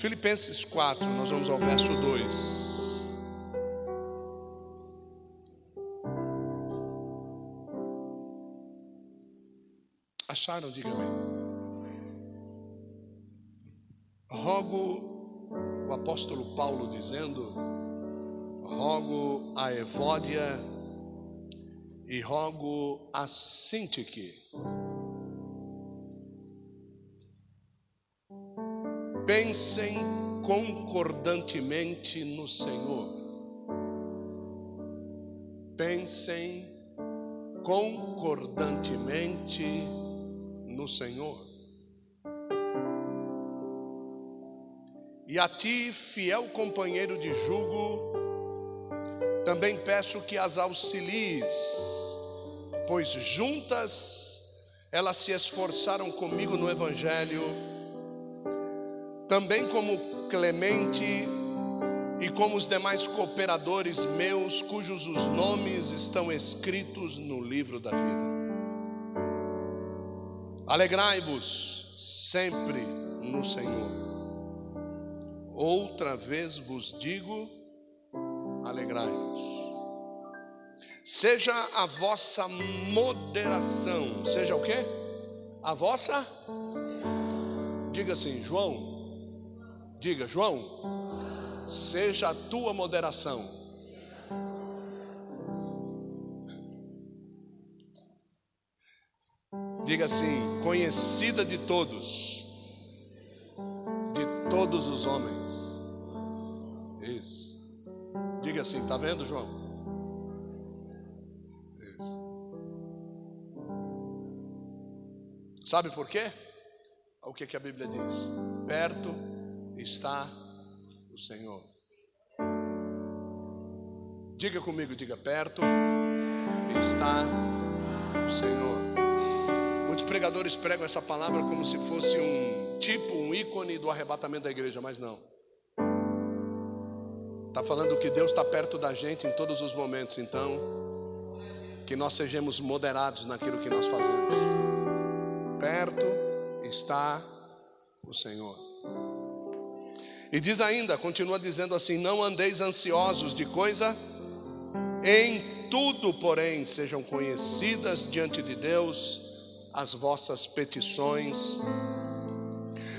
Filipenses 4, nós vamos ao verso 2. Acharam? Diga amém. Rogo, o apóstolo Paulo dizendo, rogo a Evódia e rogo a Sintique. Pensem concordantemente no Senhor. Pensem concordantemente no Senhor. E a ti, fiel companheiro de jugo, também peço que as auxilies, pois juntas elas se esforçaram comigo no Evangelho, também como Clemente e como os demais cooperadores meus, cujos os nomes estão escritos no livro da vida. Alegrai-vos sempre no Senhor. Outra vez vos digo, alegrai-vos. Seja a vossa moderação, seja o quê? A vossa Diga assim, João. Diga, João. Seja a tua moderação Diga assim: conhecida de todos, de todos os homens. Isso. Diga assim: tá vendo, João? Isso. Sabe por quê? O que, que a Bíblia diz? Perto está o Senhor. Diga comigo, diga perto está o Senhor. Muitos pregadores pregam essa palavra como se fosse um tipo, um ícone do arrebatamento da igreja, mas não. Está falando que Deus está perto da gente em todos os momentos, então, que nós sejamos moderados naquilo que nós fazemos. Perto está o Senhor. E diz ainda, continua dizendo assim: Não andeis ansiosos de coisa, em tudo, porém, sejam conhecidas diante de Deus as vossas petições,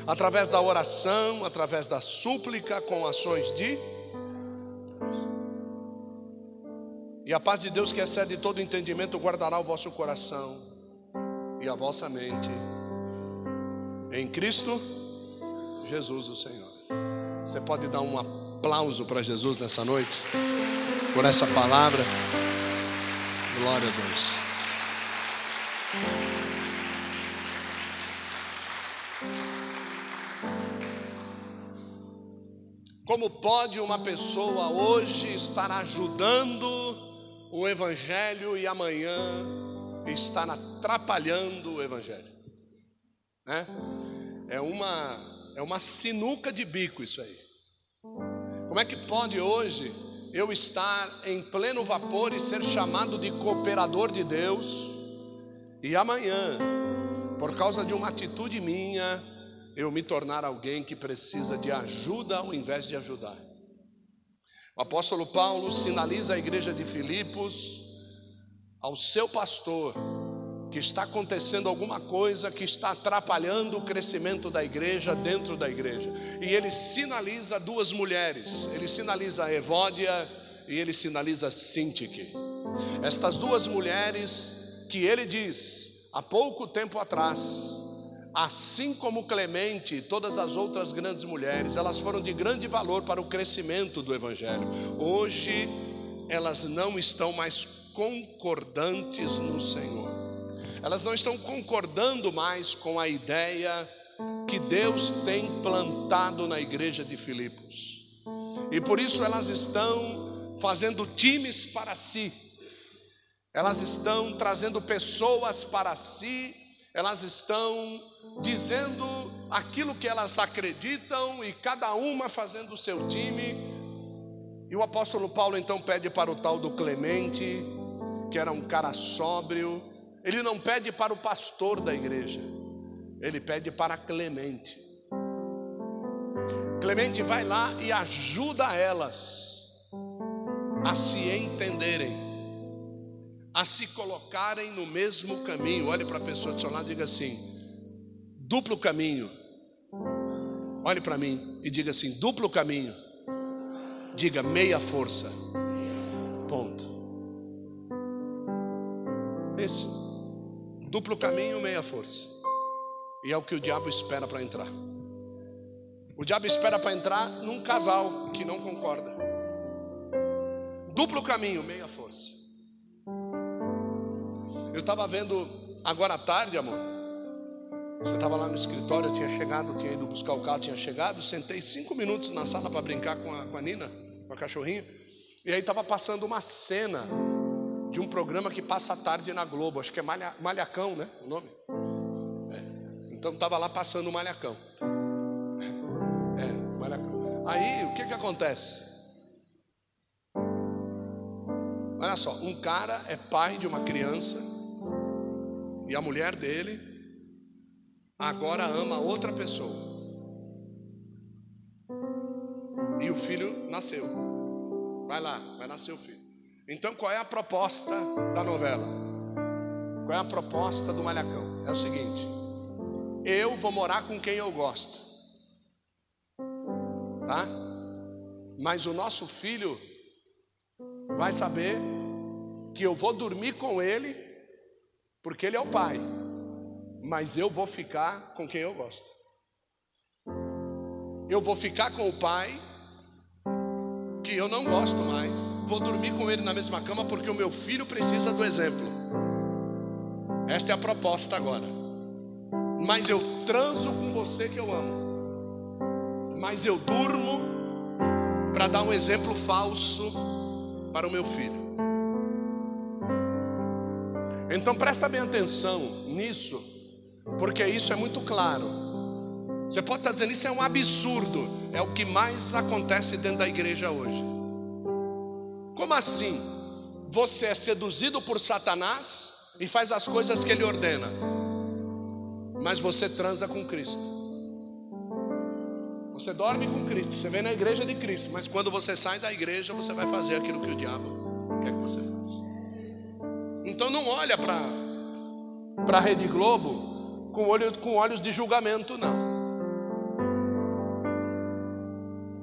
através da oração, através da súplica, com ações de. E a paz de Deus, que excede todo entendimento, guardará o vosso coração e a vossa mente em Cristo Jesus, o Senhor. Você pode dar um aplauso para Jesus nessa noite, por essa palavra. Glória a Deus. Como pode uma pessoa hoje estar ajudando o Evangelho e amanhã estar atrapalhando o Evangelho? Né? É, uma, é uma sinuca de bico isso aí. Como é que pode hoje eu estar em pleno vapor e ser chamado de cooperador de Deus, e amanhã, por causa de uma atitude minha, eu me tornar alguém que precisa de ajuda ao invés de ajudar. O apóstolo Paulo sinaliza à igreja de Filipos, ao seu pastor, que está acontecendo alguma coisa que está atrapalhando o crescimento da igreja dentro da igreja. E ele sinaliza duas mulheres, ele sinaliza Evódia e ele sinaliza Sintique. Estas duas mulheres que ele diz, há pouco tempo atrás, Assim como Clemente e todas as outras grandes mulheres, elas foram de grande valor para o crescimento do Evangelho. Hoje, elas não estão mais concordantes no Senhor, elas não estão concordando mais com a ideia que Deus tem plantado na igreja de Filipos, e por isso elas estão fazendo times para si, elas estão trazendo pessoas para si. Elas estão dizendo aquilo que elas acreditam e cada uma fazendo o seu time. E o apóstolo Paulo então pede para o tal do Clemente, que era um cara sóbrio, ele não pede para o pastor da igreja, ele pede para Clemente. Clemente vai lá e ajuda elas a se entenderem, a se colocarem no mesmo caminho. Olhe para a pessoa do seu lado e diga assim: duplo caminho. Olhe para mim e diga assim: duplo caminho. Diga meia força. Ponto. Isso. Duplo caminho, meia força. E é o que o diabo espera para entrar. O diabo espera para entrar num casal que não concorda. Duplo caminho, meia força. Eu estava vendo agora à tarde, amor. Você estava lá no escritório, tinha chegado, tinha ido buscar o carro, tinha chegado, sentei cinco minutos na sala para brincar com a, com a Nina, com a cachorrinha. E aí estava passando uma cena de um programa que passa à tarde na Globo, acho que é Malha, Malhacão, né? O nome? É. Então estava lá passando o Malhacão. É, Malhacão. Aí o que que acontece? Olha só, um cara é pai de uma criança e a mulher dele agora ama outra pessoa. E o filho nasceu. Vai lá, vai nascer o filho. Então qual é a proposta da novela? Qual é a proposta do Malhacão? É o seguinte: eu vou morar com quem eu gosto, tá? Mas o nosso filho vai saber que eu vou dormir com ele, porque ele é o pai, mas eu vou ficar com quem eu gosto. Eu vou ficar com o pai que eu não gosto mais. Vou dormir com ele na mesma cama porque o meu filho precisa do exemplo. Esta é a proposta agora. Mas eu transo com você que eu amo. Mas eu durmo para dar um exemplo falso para o meu filho. Então presta bem atenção nisso, porque isso é muito claro. Você pode estar dizendo, isso é um absurdo. É o que mais acontece dentro da igreja hoje. Como assim? Você é seduzido por Satanás e faz as coisas que ele ordena, mas você transa com Cristo. Você dorme com Cristo, você vem na igreja de Cristo, mas quando você sai da igreja, você vai fazer aquilo que o diabo quer que você faça. Então não olha para para a Rede Globo com, olho, com olhos de julgamento, não.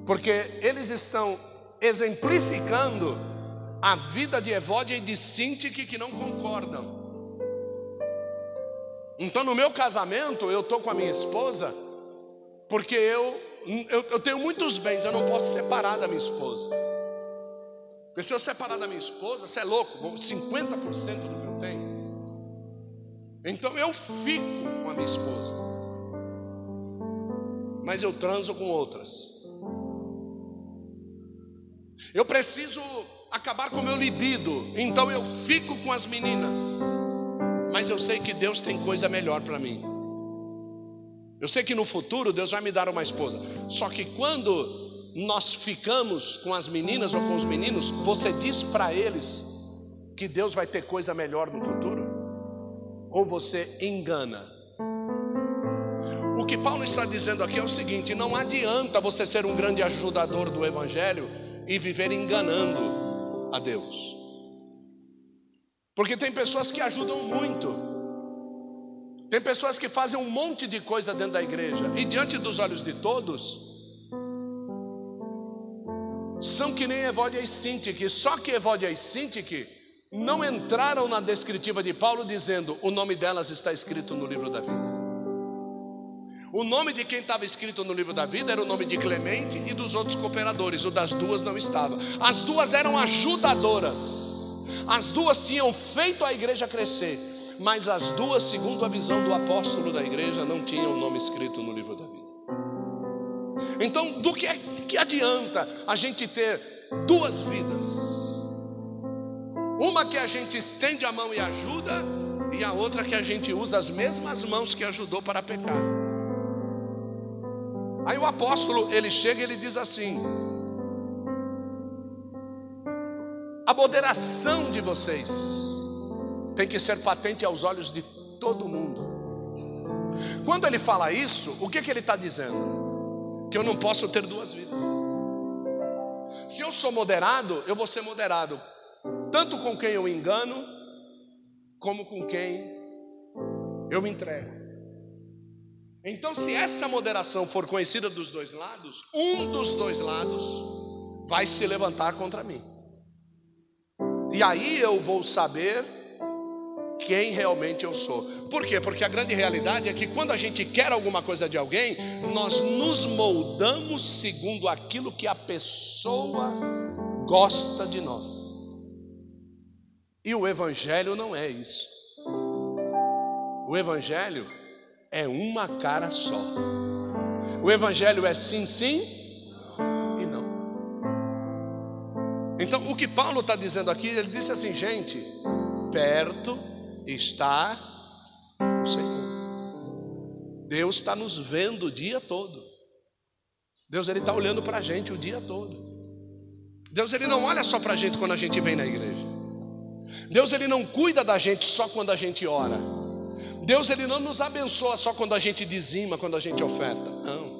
porque eles estão exemplificando a vida de Evódia e de Sintique que não concordam. Então, no meu casamento, eu estou com a minha esposa, porque eu, eu, eu, tenho muitos bens, eu não posso separar da minha esposa. Porque se eu separar da minha esposa, você é louco, 50% do que eu tenho. Então eu fico com a minha esposa, mas eu transo com outras. Eu preciso acabar com o meu libido, então eu fico com as meninas. Mas eu sei que Deus tem coisa melhor para mim. Eu sei que no futuro Deus vai me dar uma esposa. Só que quando nós ficamos com as meninas ou com os meninos, você diz para eles que Deus vai ter coisa melhor no futuro? Ou você engana? O que Paulo está dizendo aqui é o seguinte: não adianta você ser um grande ajudador do Evangelho e viver enganando a Deus. Porque tem pessoas que ajudam muito, tem pessoas que fazem um monte de coisa dentro da igreja, e diante dos olhos de todos, são que nem Evódia e Sintique, só que Evódia e Sintique não entraram na descritiva de Paulo dizendo: o nome delas está escrito no livro da vida. O nome de quem estava escrito no livro da vida era o nome de Clemente e dos outros cooperadores, o das duas não estava. As duas eram ajudadoras, as duas tinham feito a igreja crescer, mas as duas, segundo a visão do apóstolo da igreja, não tinham o nome escrito no livro da vida. Então, do que, é, que adianta a gente ter duas vidas? Uma que a gente estende a mão e ajuda, e a outra que a gente usa as mesmas mãos que ajudou para pecar. Aí o apóstolo, ele chega e ele diz assim: A moderação de vocês tem que ser patente aos olhos de todo mundo. Quando ele fala isso, o que, que ele está dizendo? que eu não posso ter duas vidas. Se eu sou moderado, eu vou ser moderado, tanto com quem eu engano, como com quem eu me entrego. Então, se essa moderação for conhecida dos dois lados, um dos dois lados vai se levantar contra mim. E aí eu vou saber quem realmente eu sou. Por quê? Porque a grande realidade é que quando a gente quer alguma coisa de alguém, nós nos moldamos segundo aquilo que a pessoa gosta de nós. E o Evangelho não é isso. O Evangelho é uma cara só. O Evangelho é sim, sim e não. Então, o que Paulo está dizendo aqui, ele disse assim, gente, perto está o Senhor. Deus está nos vendo o dia todo. Deus ele está olhando para a gente o dia todo. Deus ele não olha só para a gente quando a gente vem na igreja. Deus ele não cuida da gente só quando a gente ora. Deus ele não nos abençoa só quando a gente dizima, quando a gente oferta. Não.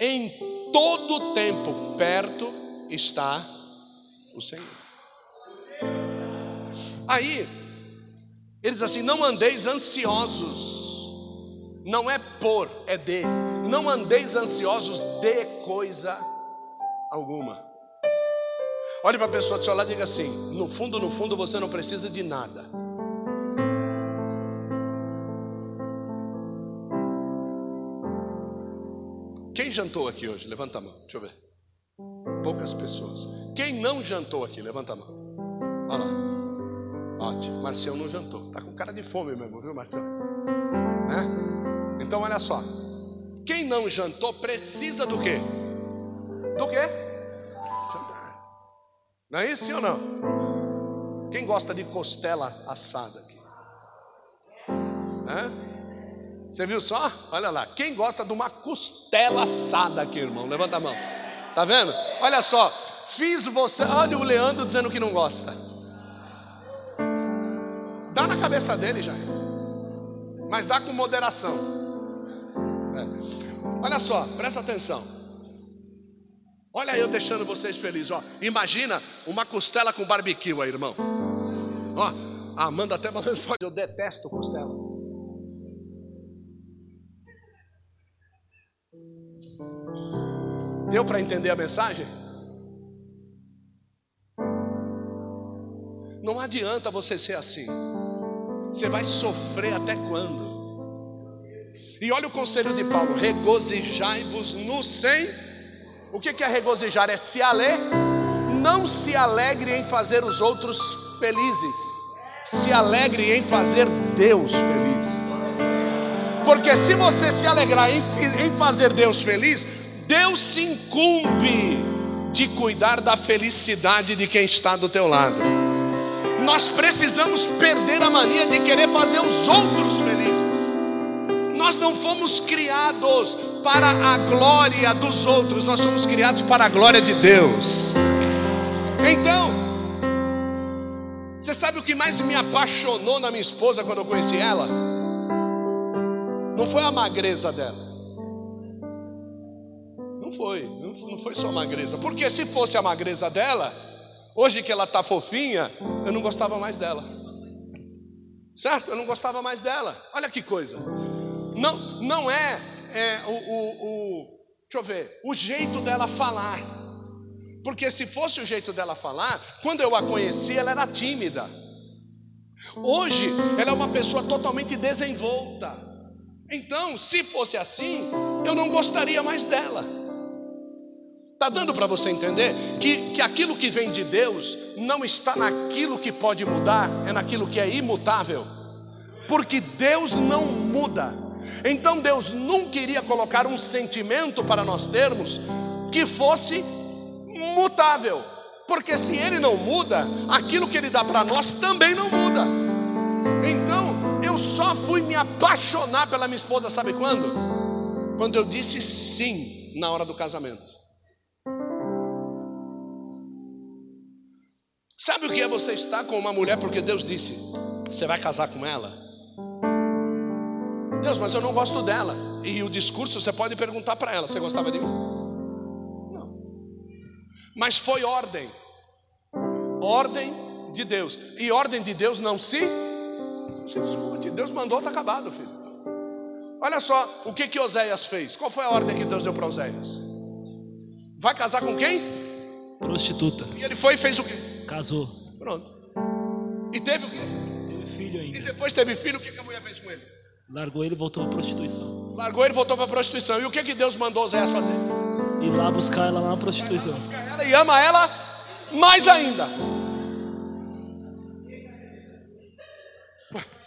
Em todo tempo perto está o Senhor. Aí eles assim, não andeis ansiosos, não é por, é de, não andeis ansiosos de coisa alguma. Olhe para a pessoa do seu lado e diga assim: no fundo, no fundo, você não precisa de nada. Quem jantou aqui hoje? Levanta a mão, deixa eu ver. Poucas pessoas. Quem não jantou aqui? Levanta a mão. Olha lá. Ótimo. Marcião não jantou. Está com cara de fome mesmo, viu, Marcião? Né? Então, olha só. Quem não jantou precisa do quê? Do quê? Jantar. Não é isso ou não? Quem gosta de costela assada aqui? É? Você viu só? Olha lá. Quem gosta de uma costela assada aqui, irmão? Levanta a mão. Tá vendo? Olha só. Fiz você. Olha o Leandro dizendo que não gosta. Dá na cabeça dele já. Mas dá com moderação. É. Olha só, presta atenção. Olha eu deixando vocês felizes. Ó. Imagina uma costela com barbecue aí, irmão. Ó, a Amanda até balançou. Eu detesto costela. Deu para entender a mensagem? Não adianta você ser assim. Você vai sofrer até quando? E olha o conselho de Paulo: regozijai-vos no sem. O que é regozijar? É se alegrar. Não se alegre em fazer os outros felizes, se alegre em fazer Deus feliz. Porque se você se alegrar em, em fazer Deus feliz, Deus se incumbe de cuidar da felicidade de quem está do teu lado. Nós precisamos perder a mania de querer fazer os outros felizes. Nós não fomos criados para a glória dos outros, nós somos criados para a glória de Deus. Então, você sabe o que mais me apaixonou na minha esposa quando eu conheci ela? Não foi a magreza dela. Não foi, não foi só a magreza. Porque se fosse a magreza dela, Hoje que ela está fofinha, eu não gostava mais dela. Certo? Eu não gostava mais dela. Olha que coisa. Não, não é, é o, o, o, deixa eu ver, o jeito dela falar. Porque se fosse o jeito dela falar, quando eu a conheci, ela era tímida. Hoje, ela é uma pessoa totalmente desenvolta. Então, se fosse assim, eu não gostaria mais dela. Está dando para você entender que, que aquilo que vem de Deus não está naquilo que pode mudar, é naquilo que é imutável, porque Deus não muda. Então Deus nunca iria colocar um sentimento para nós termos que fosse mutável, porque se Ele não muda, aquilo que Ele dá para nós também não muda. Então eu só fui me apaixonar pela minha esposa, sabe quando? Quando eu disse sim na hora do casamento. Sabe o que é você estar com uma mulher porque Deus disse: Você vai casar com ela? Deus, mas eu não gosto dela. E o discurso você pode perguntar para ela: Você gostava de mim? Não. Mas foi ordem. Ordem de Deus. E ordem de Deus não se, não se discute. Deus mandou, está acabado, filho. Olha só o que que Oséias fez. Qual foi a ordem que Deus deu para Oséias? Vai casar com quem? Prostituta. E ele foi e fez o quê? Casou. Pronto. E teve o quê? Teve filho E ainda. depois teve filho, o que a mulher fez com ele? Largou ele e voltou para prostituição. Largou ele e voltou para a prostituição. E o que que Deus mandou Oséias fazer? E lá buscar ela lá na prostituição. Busca ela e ama ela mais ainda.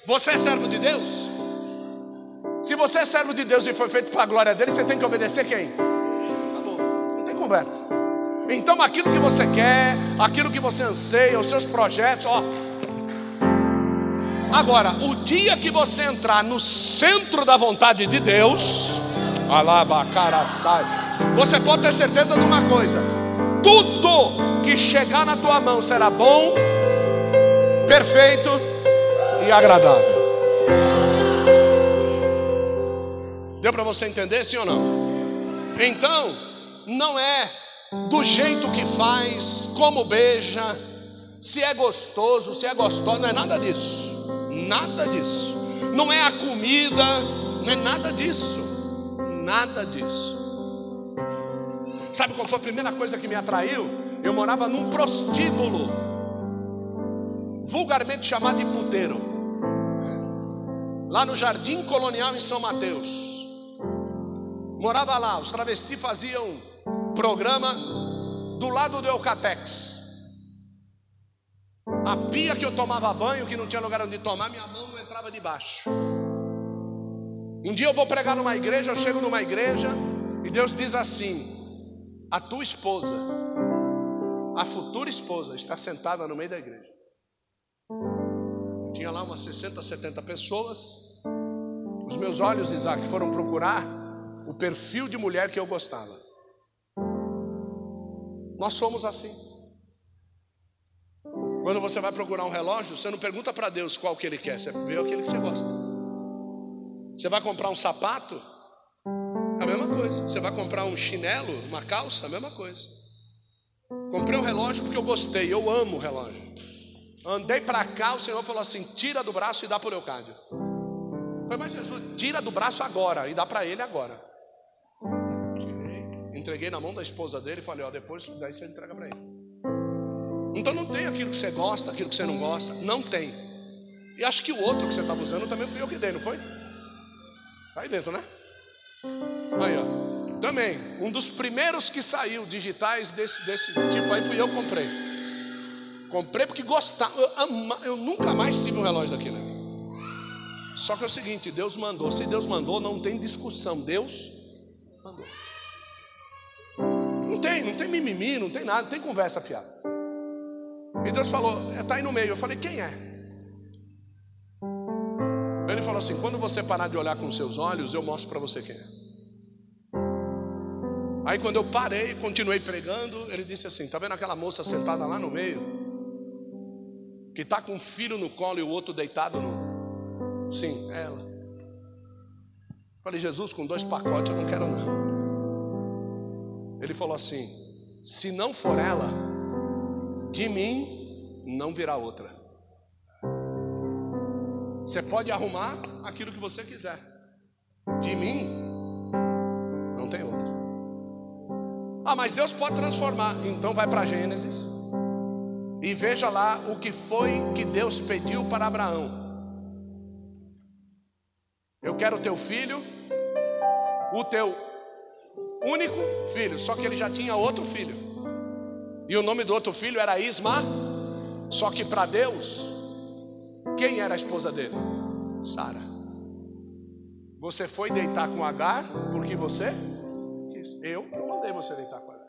Você é servo de Deus? Se você é servo de Deus e foi feito para a glória dele, você tem que obedecer quem? Acabou. Não tem conversa. Então aquilo que você quer, aquilo que você anseia, os seus projetos, ó. Agora, o dia que você entrar no centro da vontade de Deus, alabacaraçai, você pode ter certeza de uma coisa: tudo que chegar na tua mão será bom, perfeito e agradável. Deu para você entender, sim ou não? Então, não é do jeito que faz, como beija, se é gostoso, se é gostosa, não é nada disso. Nada disso. Não é a comida, não é nada disso. Nada disso. Sabe qual foi a primeira coisa que me atraiu? Eu morava num prostíbulo, vulgarmente chamado de puteiro, lá no Jardim Colonial em São Mateus. Morava lá, os travestis faziam programa do lado do Eucatex. A pia que eu tomava banho, que não tinha lugar onde tomar, minha mão não entrava debaixo. Um dia eu vou pregar numa igreja, eu chego numa igreja e Deus diz assim: a tua esposa, a futura esposa, está sentada no meio da igreja. Tinha lá umas 60, 70 pessoas. Os meus olhos, Isaac, foram procurar o perfil de mulher que eu gostava. Nós somos assim. Quando você vai procurar um relógio, você não pergunta para Deus qual que ele quer, você vê aquele que você gosta. Você vai comprar um sapato, a mesma coisa. Você vai comprar um chinelo, uma calça, a mesma coisa. Comprei um relógio porque eu gostei, eu amo o relógio. Andei para cá, o Senhor falou assim: tira do braço e dá para o Leocádio. Mas Jesus, tira do braço agora e dá para ele agora. Entreguei na mão da esposa dele e falei: ó, depois daí você entrega para ele. Então não tem aquilo que você gosta, aquilo que você não gosta, não tem. E acho que o outro que você estava usando também fui eu que dei, não foi? Tá aí dentro, né? Aí, ó. Também, um dos primeiros que saiu digitais desse, desse tipo aí fui eu que comprei. Comprei porque gostava. Eu, ama, eu nunca mais tive um relógio daquele. Só que é o seguinte, Deus mandou. Se Deus mandou, não tem discussão. Deus mandou. Não tem, não tem mimimi, não tem nada, não tem conversa fiada. E Deus falou, está aí no meio. Eu falei, quem é? Ele falou assim: quando você parar de olhar com seus olhos, eu mostro para você quem é. Aí quando eu parei, continuei pregando, ele disse assim: tá vendo aquela moça sentada lá no meio? Que está com um filho no colo e o outro deitado no. Sim, é ela. Falei, Jesus, com dois pacotes eu não quero não. Ele falou assim: se não for ela, de mim não virá outra. Você pode arrumar aquilo que você quiser. De mim, não tem outra. Ah, mas Deus pode transformar. Então vai para Gênesis. E veja lá o que foi que Deus pediu para Abraão. Eu quero o teu filho, o teu único filho. Só que ele já tinha outro filho. E o nome do outro filho era Isma. Só que para Deus, quem era a esposa dele? Sara. Você foi deitar com Agar porque você quis. Eu não mandei você deitar com Agar.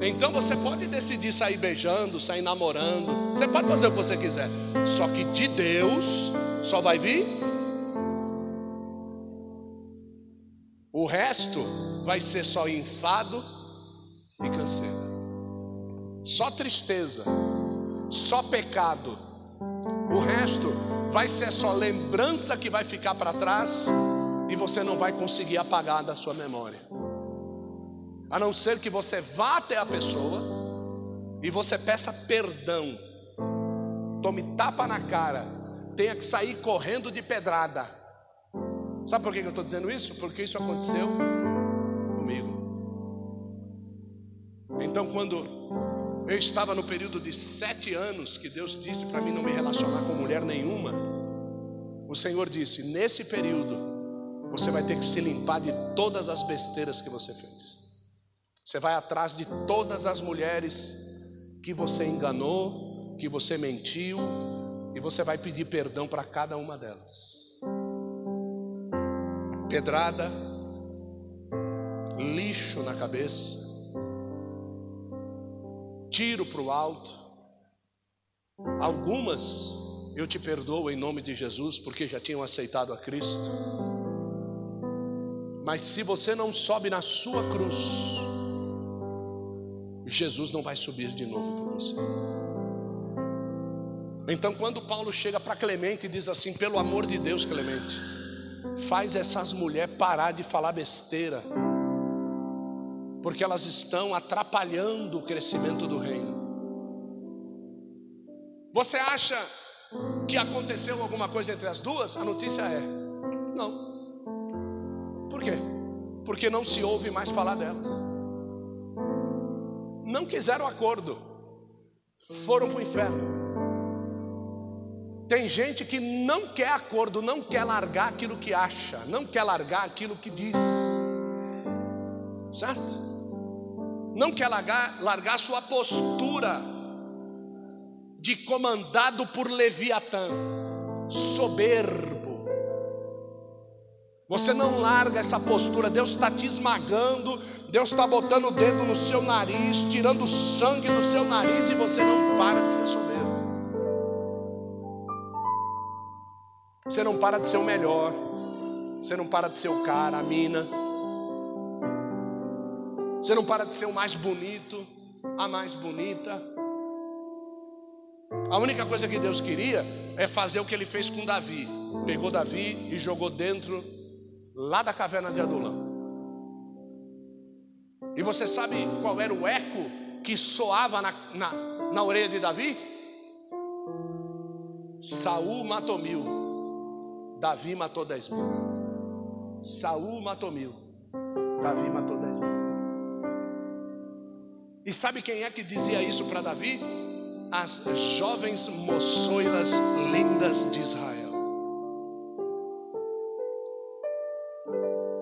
Então você pode decidir sair beijando, sair namorando. Você pode fazer o que você quiser. Só que de Deus só vai vir. O resto vai ser só enfado e canseira. Só tristeza, só pecado. O resto vai ser só lembrança que vai ficar para trás e você não vai conseguir apagar da sua memória. A não ser que você vá até a pessoa e você peça perdão, tome tapa na cara, tenha que sair correndo de pedrada. Sabe por que eu estou dizendo isso? Porque isso aconteceu comigo. Então, quando eu estava no período de sete anos que Deus disse para mim não me relacionar com mulher nenhuma, o Senhor disse: nesse período você vai ter que se limpar de todas as besteiras que você fez. Você vai atrás de todas as mulheres que você enganou, que você mentiu, e você vai pedir perdão para cada uma delas. Pedrada, lixo na cabeça, tiro para o alto. Algumas eu te perdoo em nome de Jesus, porque já tinham aceitado a Cristo. Mas se você não sobe na sua cruz, Jesus não vai subir de novo por você. Então, quando Paulo chega para Clemente e diz assim: pelo amor de Deus, Clemente, faz essas mulheres parar de falar besteira, porque elas estão atrapalhando o crescimento do reino. Você acha que aconteceu alguma coisa entre as duas? A notícia é: não. Por quê? Porque não se ouve mais falar delas. Não quiseram acordo, foram para o inferno. Tem gente que não quer acordo, não quer largar aquilo que acha, não quer largar aquilo que diz, certo? Não quer largar, largar sua postura de comandado por Leviatã, soberbo você não larga essa postura, Deus está te esmagando, Deus está botando o dedo no seu nariz, tirando sangue do seu nariz e você não para de ser soberbo. Você não para de ser o melhor, você não para de ser o cara, a mina, você não para de ser o mais bonito, a mais bonita. A única coisa que Deus queria é fazer o que ele fez com Davi. Pegou Davi e jogou dentro lá da caverna de Adulão. E você sabe qual era o eco que soava na, na, na orelha de Davi? Saul matou mil, Davi matou dez mil. Saul matou mil, Davi matou dez mil. E sabe quem é que dizia isso para Davi? As jovens moçoilas lindas de Israel.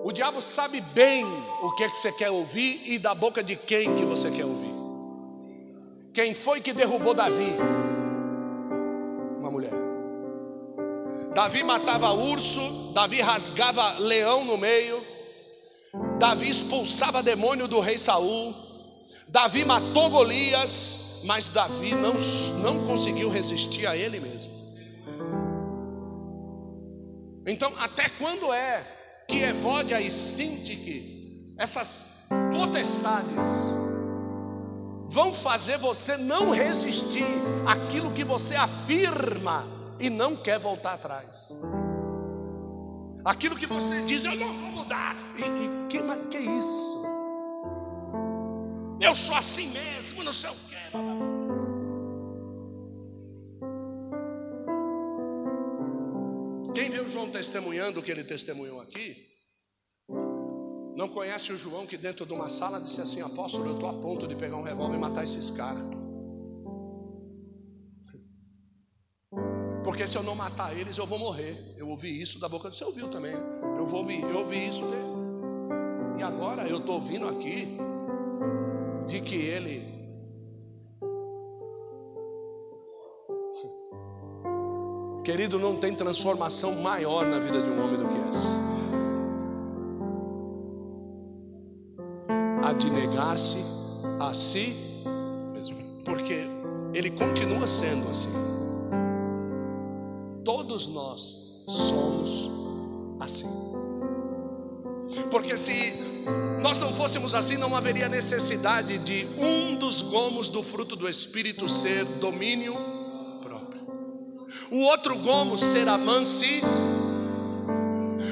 O diabo sabe bem o que, é que você quer ouvir e da boca de quem que você quer ouvir. Quem foi que derrubou Davi? Davi matava urso, Davi rasgava leão no meio, Davi expulsava demônio do rei Saul, Davi matou Golias, mas Davi não, não conseguiu resistir a ele mesmo. Então, até quando é que Evódia e Sintique, essas potestades, vão fazer você não resistir àquilo que você afirma e não quer voltar atrás. Aquilo que você diz, eu não vou mudar. E, e que, que isso? Eu sou assim mesmo, não sei o que. Quem viu João testemunhando o que ele testemunhou aqui, não conhece o João que dentro de uma sala disse assim: Apóstolo, eu estou a ponto de pegar um revólver e matar esses caras. Porque se eu não matar eles, eu vou morrer. Eu ouvi isso da boca do seu ouviu também. Eu vou eu ouvi isso dele. E agora eu estou ouvindo aqui de que ele Querido, não tem transformação maior na vida de um homem do que essa. A de negar-se a si mesmo, porque ele continua sendo assim. Todos nós somos assim. Porque se nós não fôssemos assim, não haveria necessidade de um dos gomos do fruto do Espírito ser domínio o outro gomo ser mansi,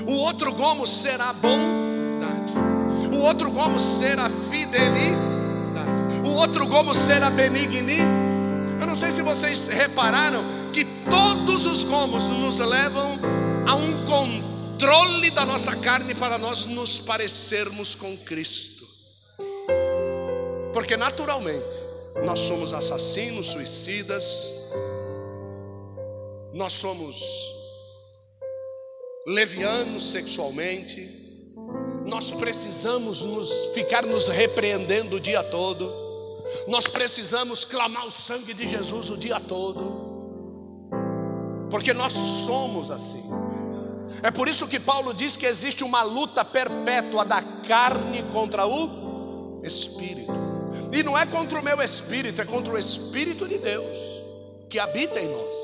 O outro gomo será bondade. O outro gomo será fidelidade. O outro gomo será benignidade. Eu não sei se vocês repararam que todos os gomos nos levam a um controle da nossa carne para nós nos parecermos com Cristo. Porque naturalmente nós somos assassinos, suicidas, nós somos levianos sexualmente, nós precisamos nos ficar nos repreendendo o dia todo, nós precisamos clamar o sangue de Jesus o dia todo, porque nós somos assim. É por isso que Paulo diz que existe uma luta perpétua da carne contra o espírito. E não é contra o meu espírito, é contra o espírito de Deus que habita em nós.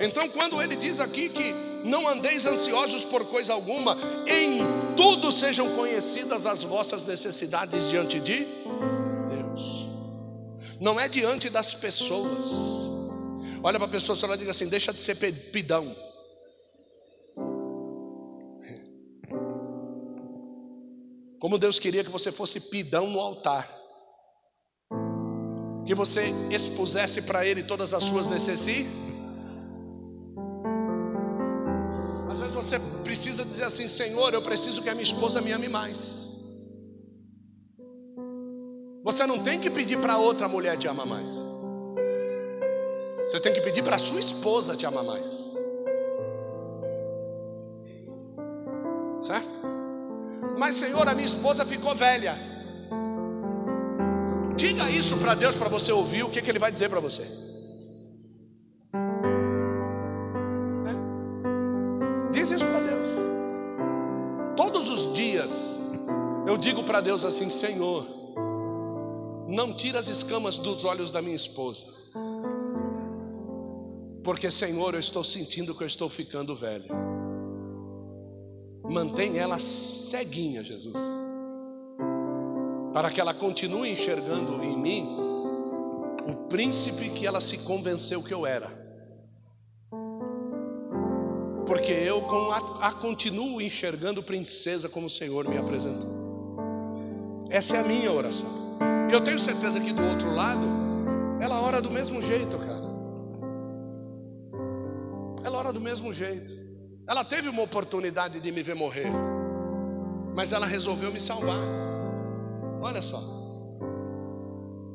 Então, quando ele diz aqui que não andeis ansiosos por coisa alguma, em tudo sejam conhecidas as vossas necessidades diante de Deus, não é diante das pessoas. Olha para a pessoa, ela diga assim: deixa de ser pidão. Como Deus queria que você fosse pidão no altar, que você expusesse para Ele todas as suas necessidades você precisa dizer assim: Senhor, eu preciso que a minha esposa me ame mais. Você não tem que pedir para outra mulher te amar mais. Você tem que pedir para sua esposa te amar mais. Certo? Mas, Senhor, a minha esposa ficou velha. Diga isso para Deus para você ouvir o que, que Ele vai dizer para você. eu digo para Deus assim: Senhor, não tira as escamas dos olhos da minha esposa, porque, Senhor, eu estou sentindo que eu estou ficando velho. Mantém ela ceguinha, Jesus, para que ela continue enxergando em mim o príncipe que ela se convenceu que eu era. Porque eu a, a continuo enxergando princesa como o Senhor me apresentou. Essa é a minha oração. E eu tenho certeza que do outro lado, ela ora do mesmo jeito, cara. Ela ora do mesmo jeito. Ela teve uma oportunidade de me ver morrer, mas ela resolveu me salvar. Olha só.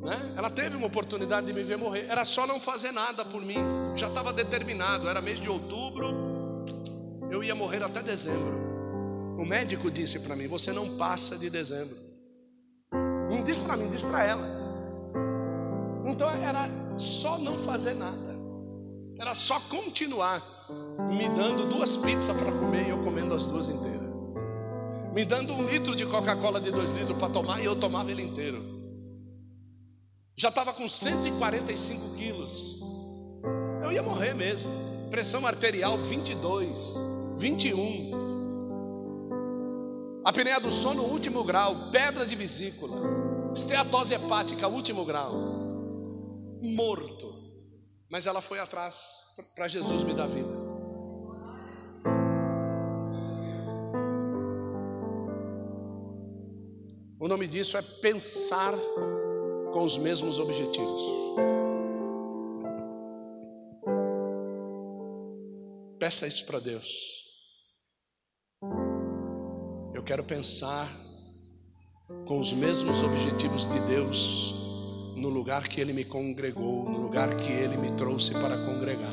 Né? Ela teve uma oportunidade de me ver morrer. Era só não fazer nada por mim. Já estava determinado. Era mês de outubro. Eu ia morrer até dezembro. O médico disse para mim: Você não passa de dezembro. Não diz para mim, diz para ela. Então era só não fazer nada. Era só continuar me dando duas pizzas para comer e eu comendo as duas inteiras. Me dando um litro de Coca-Cola de dois litros para tomar e eu tomava ele inteiro. Já estava com 145 quilos. Eu ia morrer mesmo. Pressão arterial 22, 21. Apneia do sono, último grau, pedra de vesícula. Esteatose hepática, último grau. Morto. Mas ela foi atrás para Jesus me dar vida. O nome disso é pensar com os mesmos objetivos. Peça isso para Deus. Eu quero pensar com os mesmos objetivos de Deus no lugar que Ele me congregou, no lugar que Ele me trouxe para congregar.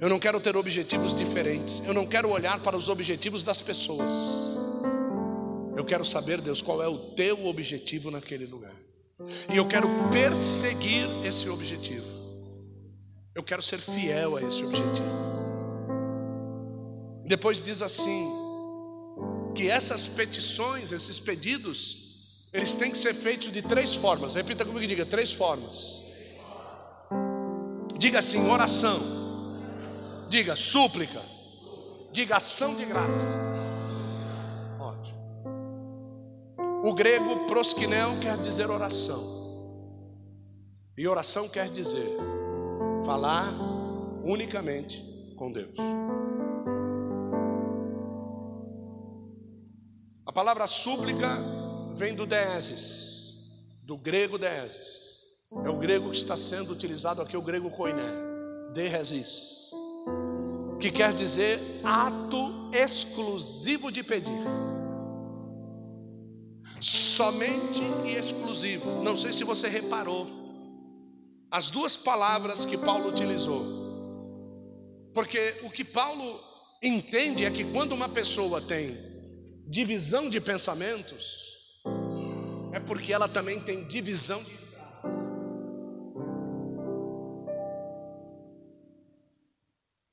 Eu não quero ter objetivos diferentes, eu não quero olhar para os objetivos das pessoas. Eu quero saber, Deus, qual é o teu objetivo naquele lugar. E eu quero perseguir esse objetivo. Eu quero ser fiel a esse objetivo. Depois diz assim: que essas petições, esses pedidos, eles têm que ser feitos de três formas. Repita comigo e diga: três formas. Diga assim: oração. Diga súplica. Diga ação de graça. Ótimo. O grego prosquinel quer dizer oração. E oração quer dizer falar unicamente com Deus. A palavra súplica vem do deeses, do grego deeses. É o grego que está sendo utilizado aqui, o grego koiné, deesis, que quer dizer ato exclusivo de pedir. Somente e exclusivo. Não sei se você reparou as duas palavras que Paulo utilizou. Porque o que Paulo entende é que quando uma pessoa tem divisão de pensamentos, é porque ela também tem divisão de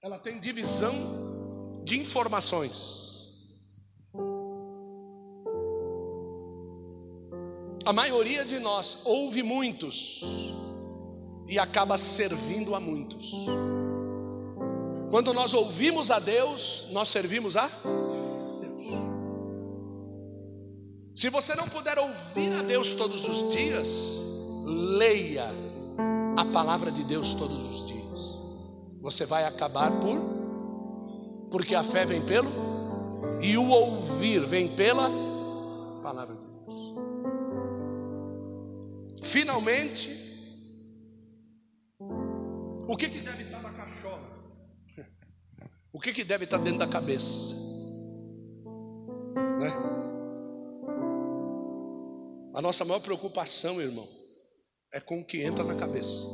ela tem divisão de informações. A maioria de nós ouve muitos e acaba servindo a muitos. Quando nós ouvimos a Deus, nós servimos a Se você não puder ouvir a Deus todos os dias, leia a palavra de Deus todos os dias. Você vai acabar por porque a fé vem pelo e o ouvir vem pela palavra de Deus. Finalmente, o que, que deve estar na cachola? O que, que deve estar dentro da cabeça? Né? A nossa maior preocupação, irmão, é com o que entra na cabeça.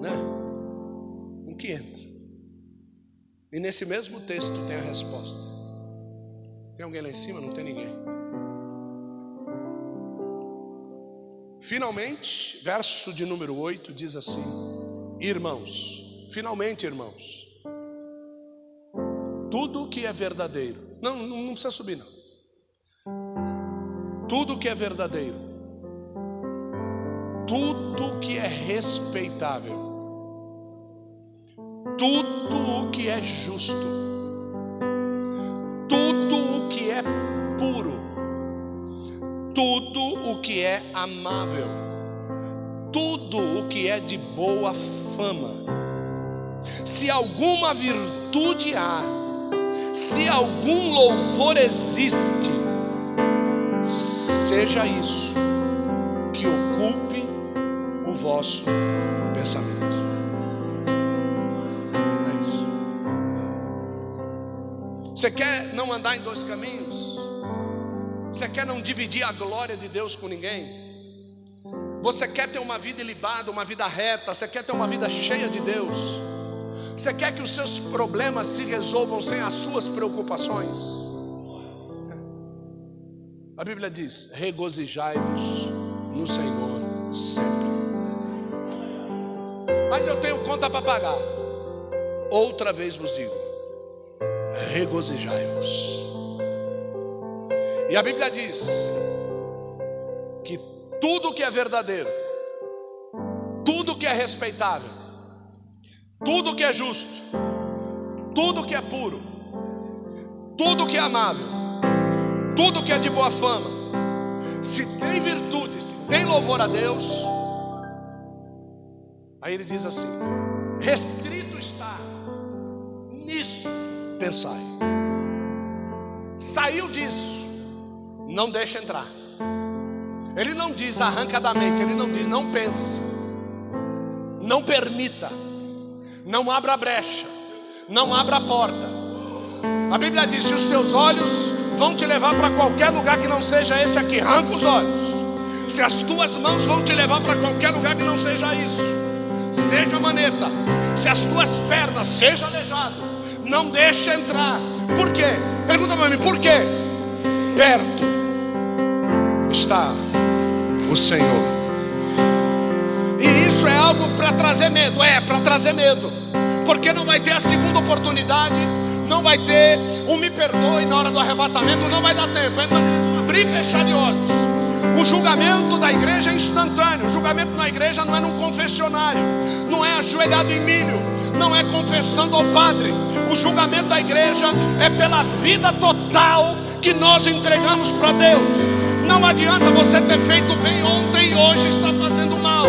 Né? O que entra. E nesse mesmo texto tem a resposta. Tem alguém lá em cima? Não tem ninguém. Finalmente, verso de número 8 diz assim: Irmãos, finalmente, irmãos, tudo que é verdadeiro, não, não, não precisa subir, não. Tudo que é verdadeiro, tudo que é respeitável, tudo o que é justo, tudo o que é puro, tudo o que é amável, tudo o que é de boa fama. Se alguma virtude há, se algum louvor existe, seja isso que ocupe o vosso pensamento. É isso. Você quer não andar em dois caminhos? Você quer não dividir a glória de Deus com ninguém? Você quer ter uma vida ilibada, uma vida reta? Você quer ter uma vida cheia de Deus? Você quer que os seus problemas se resolvam sem as suas preocupações? A Bíblia diz: regozijai-vos no Senhor sempre. Mas eu tenho conta para pagar. Outra vez vos digo: regozijai-vos. E a Bíblia diz que tudo que é verdadeiro, tudo que é respeitável, tudo que é justo, tudo que é puro, tudo que é amável, tudo que é de boa fama, se tem virtude, se tem louvor a Deus, aí ele diz assim: restrito está nisso, pensai. Saiu disso, não deixa entrar. Ele não diz arranca da mente, ele não diz não pense, não permita, não abra brecha, não abra porta. A Bíblia diz: se os teus olhos vão te levar para qualquer lugar que não seja esse aqui, arranca os olhos. Se as tuas mãos vão te levar para qualquer lugar que não seja isso, seja maneta. Se as tuas pernas, seja aleijado, não deixa entrar. Por quê? Pergunta para mim, por quê? Perto está o Senhor. E isso é algo para trazer medo, é para trazer medo, porque não vai ter a segunda oportunidade, não vai ter um me perdoe na hora do arrebatamento, não vai dar tempo, é abrir e fechar de olhos. O julgamento da igreja é instantâneo. O julgamento na igreja não é num confessionário, não é ajoelhado em milho, não é confessando ao padre. O julgamento da igreja é pela vida total que nós entregamos para Deus. Não adianta você ter feito bem ontem e hoje está fazendo mal.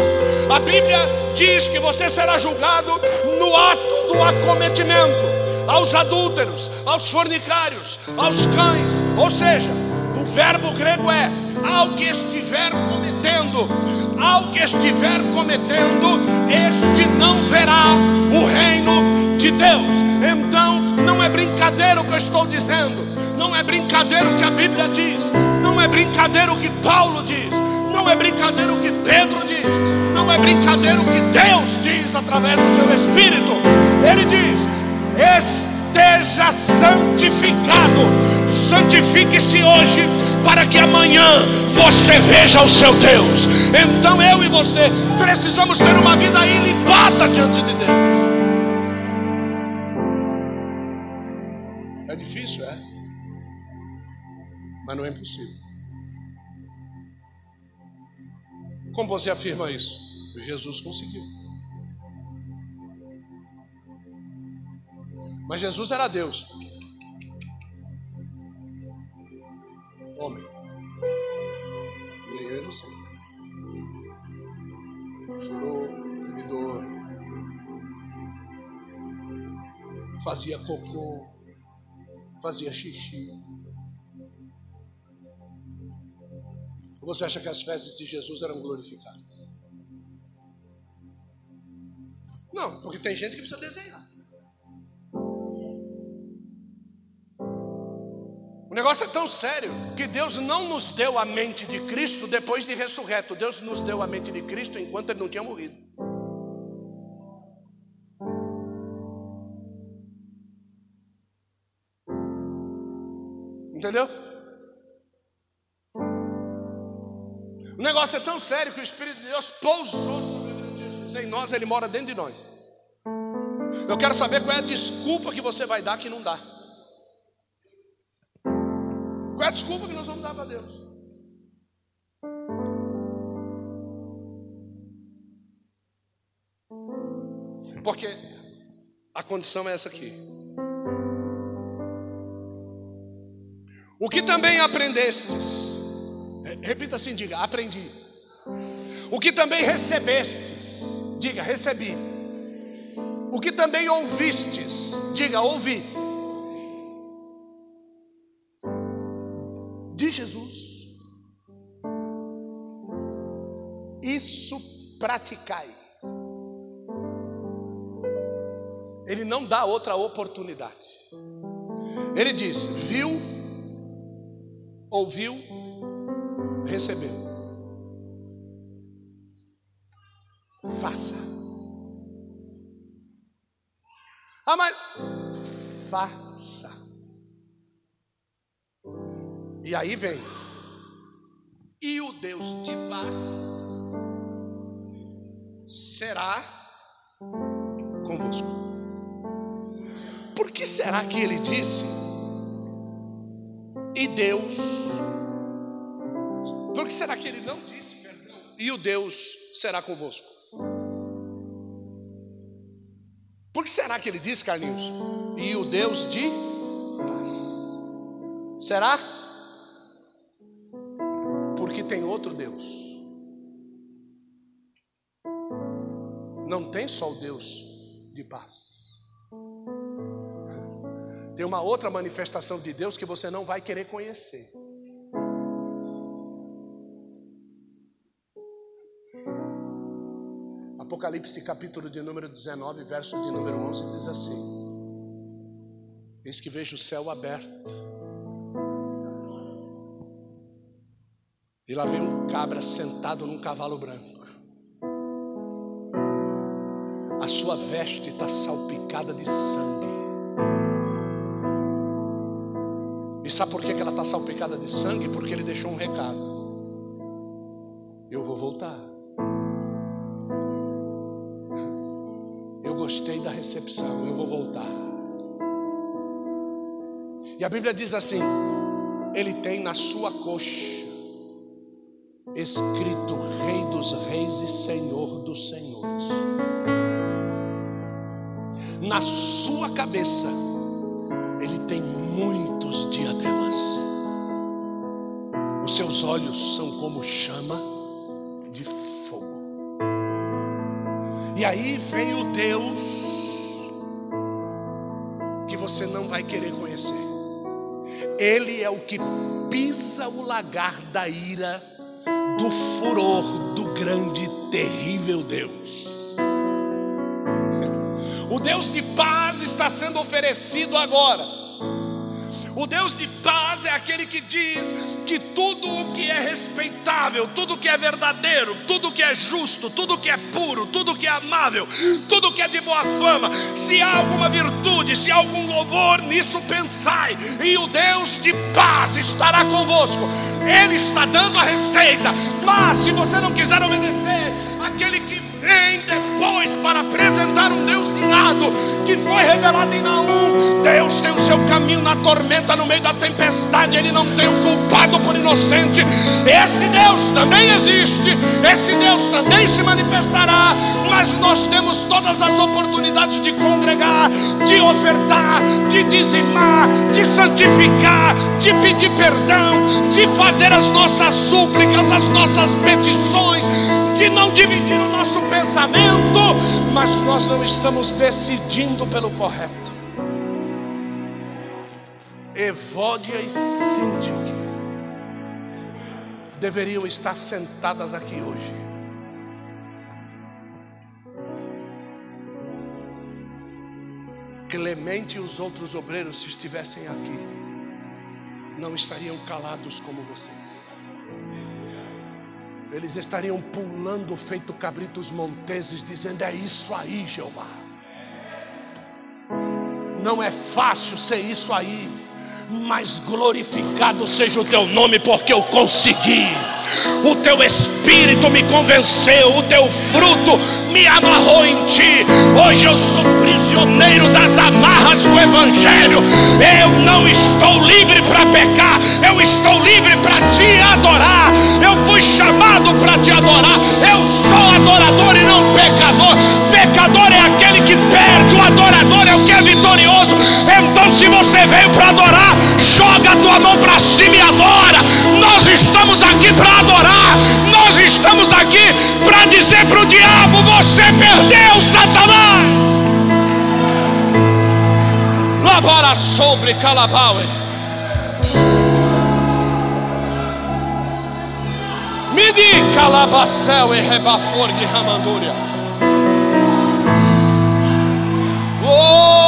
A Bíblia diz que você será julgado no ato do acometimento. Aos adúlteros, aos fornicários, aos cães. Ou seja, o verbo grego é ao que estiver cometendo, ao que estiver cometendo, este não verá o reino de Deus. Então, não é brincadeira o que eu estou dizendo, não é brincadeira o que a Bíblia diz, não é brincadeira o que Paulo diz, não é brincadeira o que Pedro diz, não é brincadeira o que Deus diz através do seu Espírito. Ele diz: esteja santificado, santifique-se hoje para que amanhã você veja o seu Deus. Então eu e você precisamos ter uma vida ilibada diante de Deus. É difícil, é? Mas não é impossível. Como você afirma isso? Jesus conseguiu. Mas Jesus era Deus. homem. Nem eu. Chorou, teve dor. Fazia cocô, fazia xixi. Ou você acha que as festas de Jesus eram glorificadas? Não, porque tem gente que precisa desenhar. O negócio é tão sério que Deus não nos deu a mente de Cristo depois de ressurreto. Deus nos deu a mente de Cristo enquanto ele não tinha morrido. Entendeu? O negócio é tão sério que o Espírito de Deus pousou sobre Jesus em nós, ele mora dentro de nós. Eu quero saber qual é a desculpa que você vai dar que não dá. Qual é a desculpa que nós vamos dar para Deus? Porque a condição é essa aqui. O que também aprendestes, repita assim, diga, aprendi. O que também recebestes, diga, recebi. O que também ouvistes, diga, ouvi. De Jesus. Isso praticai. Ele não dá outra oportunidade. Ele diz: viu, ouviu, recebeu. Faça. Ah, mas faça. E aí vem. E o Deus de paz será convosco. Por que será que ele disse? E Deus. Por que será que ele não disse, perdão? E o Deus será convosco? Por que será que ele disse, Carlinhos? E o Deus de paz. Será? Tem outro Deus. Não tem só o Deus de paz. Tem uma outra manifestação de Deus que você não vai querer conhecer. Apocalipse capítulo de número 19, verso de número 11 diz assim: Eis que vejo o céu aberto E lá vem um cabra sentado num cavalo branco. A sua veste está salpicada de sangue. E sabe por que ela está salpicada de sangue? Porque ele deixou um recado. Eu vou voltar. Eu gostei da recepção, eu vou voltar. E a Bíblia diz assim: Ele tem na sua coxa escrito Rei dos Reis e Senhor dos Senhores. Na sua cabeça, ele tem muitos diademas. Os seus olhos são como chama de fogo. E aí vem o Deus você não vai querer conhecer. Ele é o que pisa o lagar da ira, do furor do grande terrível Deus. O Deus de paz está sendo oferecido agora. O Deus de paz é aquele que diz que tudo o que é respeitável, tudo o que é verdadeiro, tudo o que é justo, tudo o que é puro, tudo o que é amável, tudo o que é de boa fama, se há alguma virtude, se há algum louvor, nisso pensai, e o Deus de paz estará convosco. Ele está dando a receita, mas se você não quiser obedecer, aquele que vem depois para apresentar um Deus irado que foi revelado em Naum. Deus tem o seu caminho na tormenta, no meio da tempestade, Ele não tem o culpado por inocente. Esse Deus também existe, esse Deus também se manifestará, mas nós temos todas as oportunidades de congregar, de ofertar, de dizimar, de santificar, de pedir perdão, de fazer as nossas súplicas, as nossas petições de não dividir o nosso pensamento, mas nós não estamos decidindo pelo correto. Evódia e Síndic deveriam estar sentadas aqui hoje. Clemente e os outros obreiros, se estivessem aqui, não estariam calados como vocês eles estariam pulando feito cabritos monteses, dizendo: É isso aí, Jeová. Não é fácil ser isso aí, mas glorificado seja o teu nome, porque eu consegui. O teu espírito me convenceu, o teu fruto me amarrou em ti. Hoje eu sou prisioneiro das amarras do Evangelho. Eu não estou livre para pecar, eu estou livre para te adorar. Eu fui chamado para te adorar. Eu sou adorador e não pecador. Pecador é aquele que perde, o adorador é o que é vitorioso. Se você veio para adorar, joga a tua mão para cima e adora. Nós estamos aqui para adorar. Nós estamos aqui para dizer para o diabo: você perdeu, Satanás. Labora sobre Calabau. Midi calabacel e rebafor de ramandúria. Oh!